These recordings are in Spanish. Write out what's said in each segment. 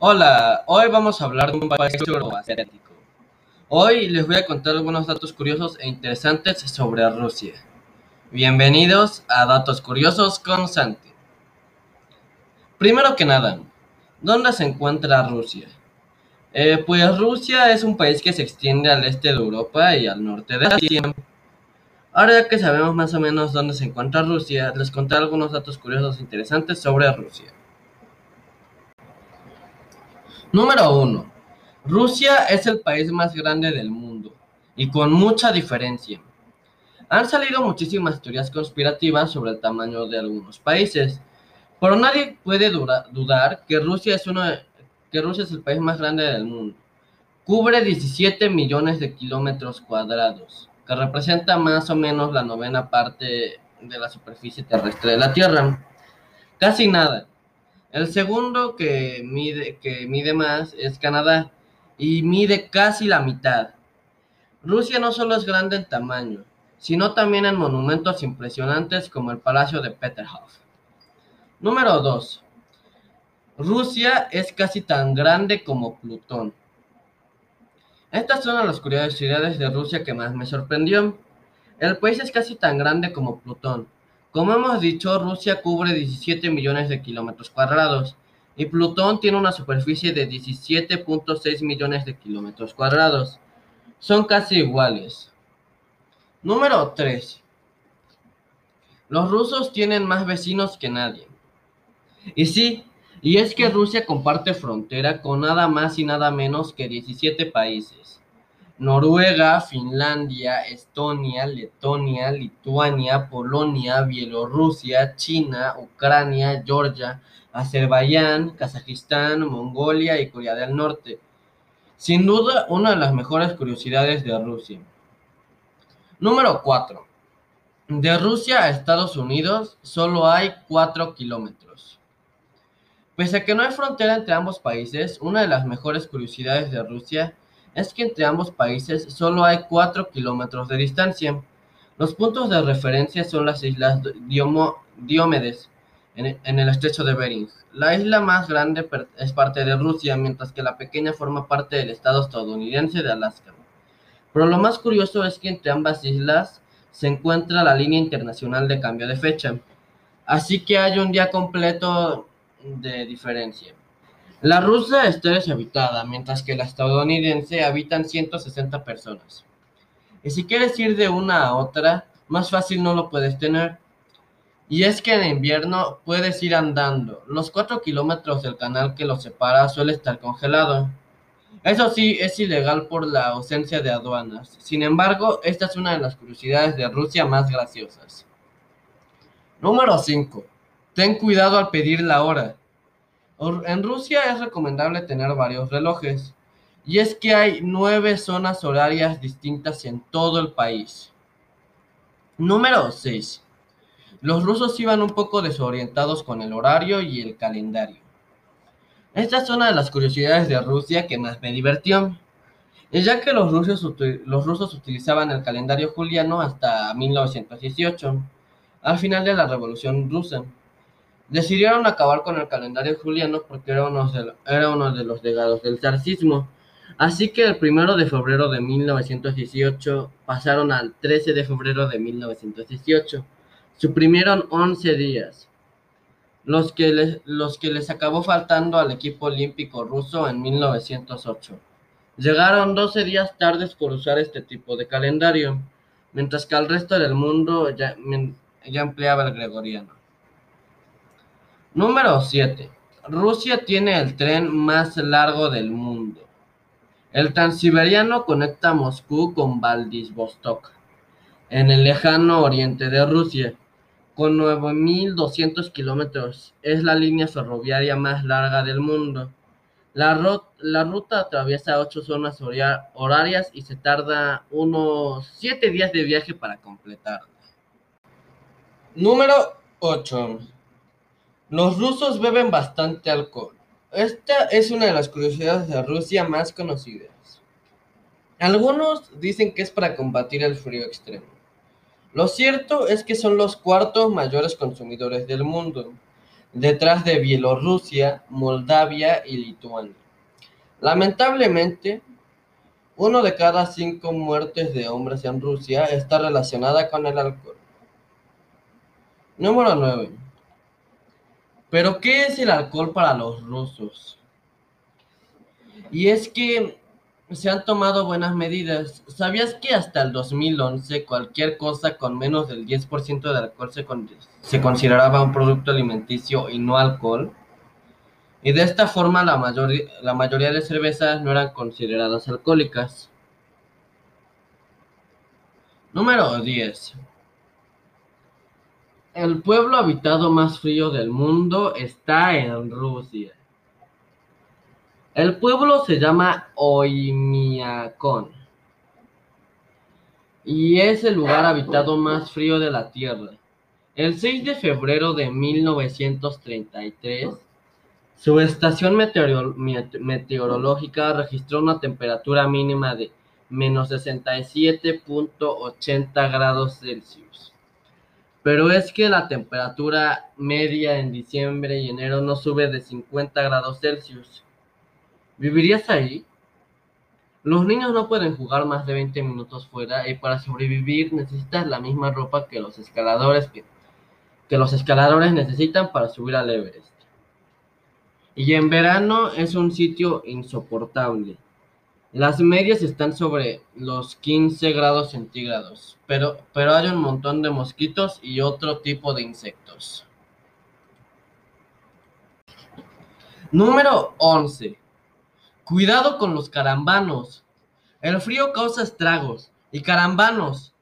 Hola, hoy vamos a hablar de un país euroasiático. Hoy les voy a contar algunos datos curiosos e interesantes sobre Rusia. Bienvenidos a Datos Curiosos con Santi. Primero que nada, ¿dónde se encuentra Rusia? Eh, pues Rusia es un país que se extiende al este de Europa y al norte de Asia. Ahora ya que sabemos más o menos dónde se encuentra Rusia, les contaré algunos datos curiosos e interesantes sobre Rusia. Número 1. Rusia es el país más grande del mundo, y con mucha diferencia. Han salido muchísimas teorías conspirativas sobre el tamaño de algunos países, pero nadie puede dudar que Rusia, es uno que Rusia es el país más grande del mundo. Cubre 17 millones de kilómetros cuadrados, que representa más o menos la novena parte de la superficie terrestre de la Tierra. Casi nada. El segundo que mide, que mide más es Canadá y mide casi la mitad. Rusia no solo es grande en tamaño, sino también en monumentos impresionantes como el Palacio de Peterhof. Número 2. Rusia es casi tan grande como Plutón. Estas son las curiosidades de Rusia que más me sorprendió. El país es casi tan grande como Plutón, como hemos dicho, Rusia cubre 17 millones de kilómetros cuadrados y Plutón tiene una superficie de 17.6 millones de kilómetros cuadrados. Son casi iguales. Número 3. Los rusos tienen más vecinos que nadie. Y sí, y es que Rusia comparte frontera con nada más y nada menos que 17 países. Noruega, Finlandia, Estonia, Letonia, Lituania, Polonia, Bielorrusia, China, Ucrania, Georgia, Azerbaiyán, Kazajistán, Mongolia y Corea del Norte. Sin duda, una de las mejores curiosidades de Rusia. Número 4. De Rusia a Estados Unidos solo hay 4 kilómetros. Pese a que no hay frontera entre ambos países, una de las mejores curiosidades de Rusia es que entre ambos países solo hay 4 kilómetros de distancia. Los puntos de referencia son las islas Diomedes, en el estrecho de Bering. La isla más grande es parte de Rusia, mientras que la pequeña forma parte del estado estadounidense de Alaska. Pero lo más curioso es que entre ambas islas se encuentra la línea internacional de cambio de fecha, así que hay un día completo de diferencia. La rusa está deshabitada, mientras que la estadounidense habitan 160 personas. Y si quieres ir de una a otra, más fácil no lo puedes tener. Y es que en invierno puedes ir andando. Los 4 kilómetros del canal que los separa suele estar congelado. Eso sí, es ilegal por la ausencia de aduanas. Sin embargo, esta es una de las curiosidades de Rusia más graciosas. Número 5. Ten cuidado al pedir la hora. En Rusia es recomendable tener varios relojes, y es que hay nueve zonas horarias distintas en todo el país. Número 6. Los rusos iban un poco desorientados con el horario y el calendario. Esta es una de las curiosidades de Rusia que más me divirtió, ya que los rusos, los rusos utilizaban el calendario juliano hasta 1918, al final de la Revolución Rusa. Decidieron acabar con el calendario juliano porque era uno de, era uno de los legados del zarcismo. Así que el primero de febrero de 1918 pasaron al 13 de febrero de 1918. Suprimieron 11 días, los que, les, los que les acabó faltando al equipo olímpico ruso en 1908. Llegaron 12 días tardes por usar este tipo de calendario, mientras que al resto del mundo ya, ya empleaba el gregoriano. Número 7. Rusia tiene el tren más largo del mundo. El Transiberiano conecta Moscú con Vladivostok, en el lejano oriente de Rusia, con 9.200 kilómetros. Es la línea ferroviaria más larga del mundo. La, ruta atraviesa ocho zonas horarias y se tarda unos 7 días de viaje para completarla. Número 8. Los rusos beben bastante alcohol. Esta es una de las curiosidades de Rusia más conocidas. Algunos dicen que es para combatir el frío extremo. Lo cierto es que son los cuartos mayores consumidores del mundo. detrás de Bielorrusia, Moldavia y Lituania. Lamentablemente, uno de cada cinco muertes de hombres en Rusia está relacionada con el alcohol. Número 9. ¿Pero qué es el alcohol para los rusos? Y es que se han tomado buenas medidas. ¿Sabías que hasta el 2011 cualquier cosa con menos del 10% de alcohol se, consideraba un producto alimenticio y no alcohol? Y de esta forma la, la mayoría de cervezas no eran consideradas alcohólicas. Número 10. El pueblo habitado más frío del mundo está en Rusia. El pueblo se llama Oymyakon y es el lugar habitado más frío de la Tierra. El 6 de febrero de 1933, su estación meteorológica registró una temperatura mínima de menos 67.80 grados Celsius. Pero es que la temperatura media en diciembre y enero no sube de 50 grados Celsius. ¿Vivirías ahí? Los niños no pueden jugar más de 20 minutos fuera y para sobrevivir necesitas la misma ropa que los escaladores que, que los escaladores necesitan para subir al Everest. Y en verano es un sitio insoportable. Las medias están sobre los 15 grados centígrados, pero, pero hay un montón de mosquitos y otro tipo de insectos. Número 11. Cuidado con los carambanos. El frío causa estragos. Y carambanos.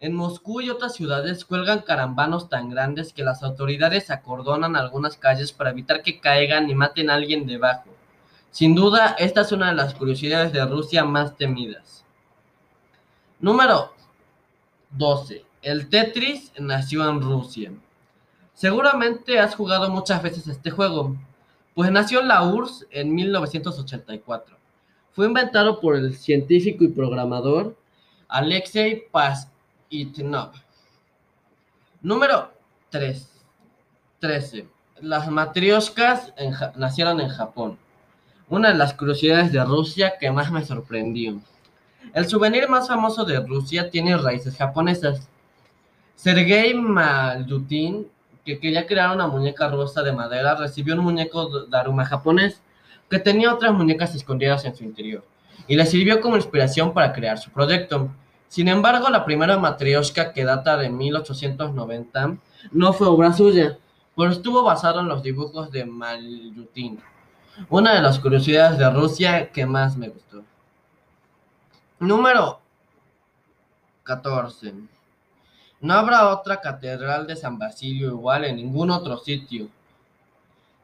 En Moscú y otras ciudades cuelgan carambanos tan grandes que las autoridades acordonan algunas calles para evitar que caigan y maten a alguien debajo. Sin duda, esta es una de las curiosidades de Rusia más temidas. Número 12. El Tetris nació en Rusia. Seguramente has jugado muchas veces este juego. Pues nació en la URSS en 1984. Fue inventado por el científico y programador Alexei Pashitnov. Número 3. 13. Las matrioscas nacieron en Japón. Una de las curiosidades de Rusia que más me sorprendió. El souvenir más famoso de Rusia tiene raíces japonesas. Sergei Malyutin que quería crear una muñeca rosa de madera, recibió un muñeco Daruma japonés que tenía otras muñecas escondidas en su interior y le sirvió como inspiración para crear su proyecto. Sin embargo, la primera matrioshka, que data de 1890, no fue obra suya, pero estuvo basado en los dibujos de Malyutin. Una de las curiosidades de Rusia que más me gustó. Número 14. No habrá otra catedral de San Basilio igual en ningún otro sitio.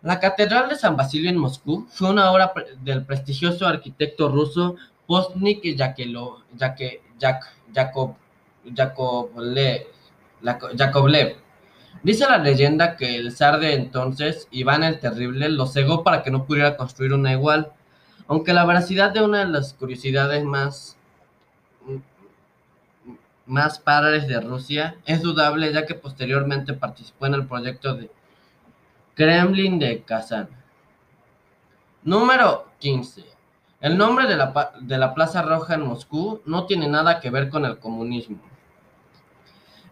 La Catedral de San Basilio en Moscú fue una obra del prestigioso arquitecto ruso Postnik Yakovlev. Dice la leyenda que el zar de entonces, Iván el Terrible, lo cegó para que no pudiera construir una igual, aunque la veracidad de una de las curiosidades más más padres de Rusia es dudable ya que posteriormente participó en el proyecto de Kremlin de Kazán. Número 15. El nombre de la, de la Plaza Roja en Moscú no tiene nada que ver con el comunismo.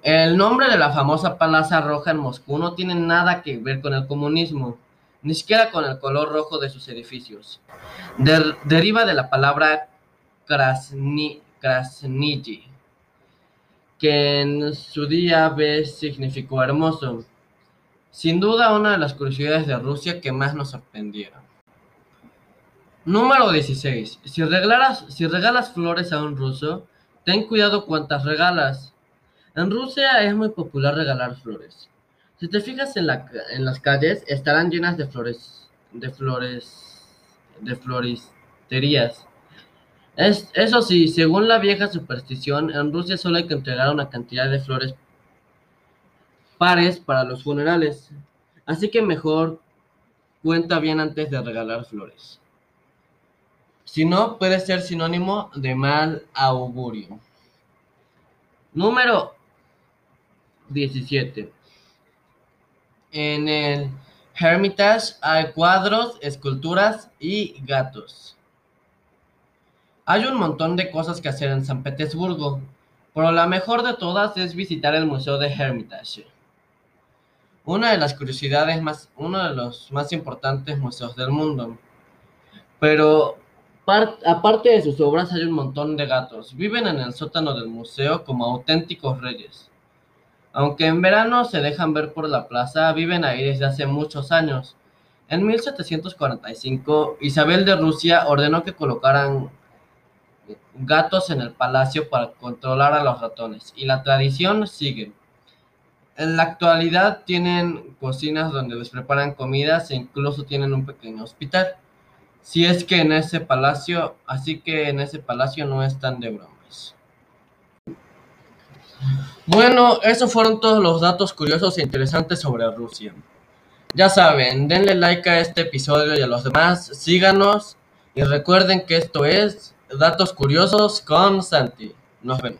El nombre de la famosa Plaza Roja en Moscú no tiene nada que ver con el comunismo, ni siquiera con el color rojo de sus edificios. deriva de la palabra Krasniji, que en su día B significó hermoso. Sin duda una de las curiosidades de Rusia que más nos sorprendieron. Número 16. Si si regalas flores a un ruso, ten cuidado cuántas regalas. En Rusia es muy popular regalar flores. Si te fijas en, la, en las calles, estarán llenas de flores, de flores, de floristerías eso sí, según la vieja superstición, en Rusia solo hay que entregar una cantidad de flores pares para los funerales. Así que mejor cuenta bien antes de regalar flores. Si no, puede ser sinónimo de mal augurio. Número 17. En el Hermitage hay cuadros, esculturas y gatos. Hay un montón de cosas que hacer en San Petersburgo, pero la mejor de todas es visitar el Museo de Hermitage. Una de las curiosidades más, uno de los más importantes museos del mundo. Pero aparte de sus obras hay un montón de gatos. Viven en el sótano del museo como auténticos reyes. Aunque en verano se dejan ver por la plaza, viven ahí desde hace muchos años. En 1745, Isabel de Rusia ordenó que colocaran gatos en el palacio para controlar a los ratones, y la tradición sigue. En la actualidad tienen cocinas donde les preparan comidas e incluso tienen un pequeño hospital. Si es que en ese palacio, así que en ese palacio no están de bromas. Bueno, esos fueron todos los datos curiosos e interesantes sobre Rusia. Ya saben, denle like a este episodio y a los demás, síganos y recuerden que esto es Datos Curiosos con Santi. Nos vemos.